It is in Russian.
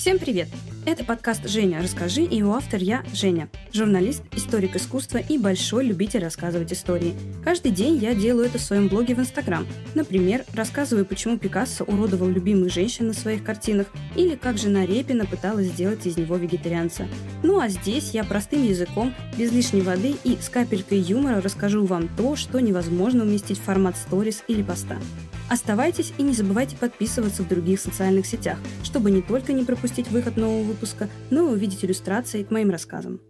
Всем привет! Это подкаст «Женя, расскажи» и его автор я, Женя, журналист, историк искусства и большой любитель рассказывать истории. Каждый день я делаю это в своем блоге в Инстаграм. Например, рассказываю, почему Пикассо уродовал любимых женщин на своих картинах или как жена Репина пыталась сделать из него вегетарианца. Ну а здесь я простым языком, без лишней воды и с капелькой юмора расскажу вам то, что невозможно уместить в формат сторис или поста. Оставайтесь и не забывайте подписываться в других социальных сетях, чтобы не только не пропустить выход нового выпуска, но и увидеть иллюстрации к моим рассказам.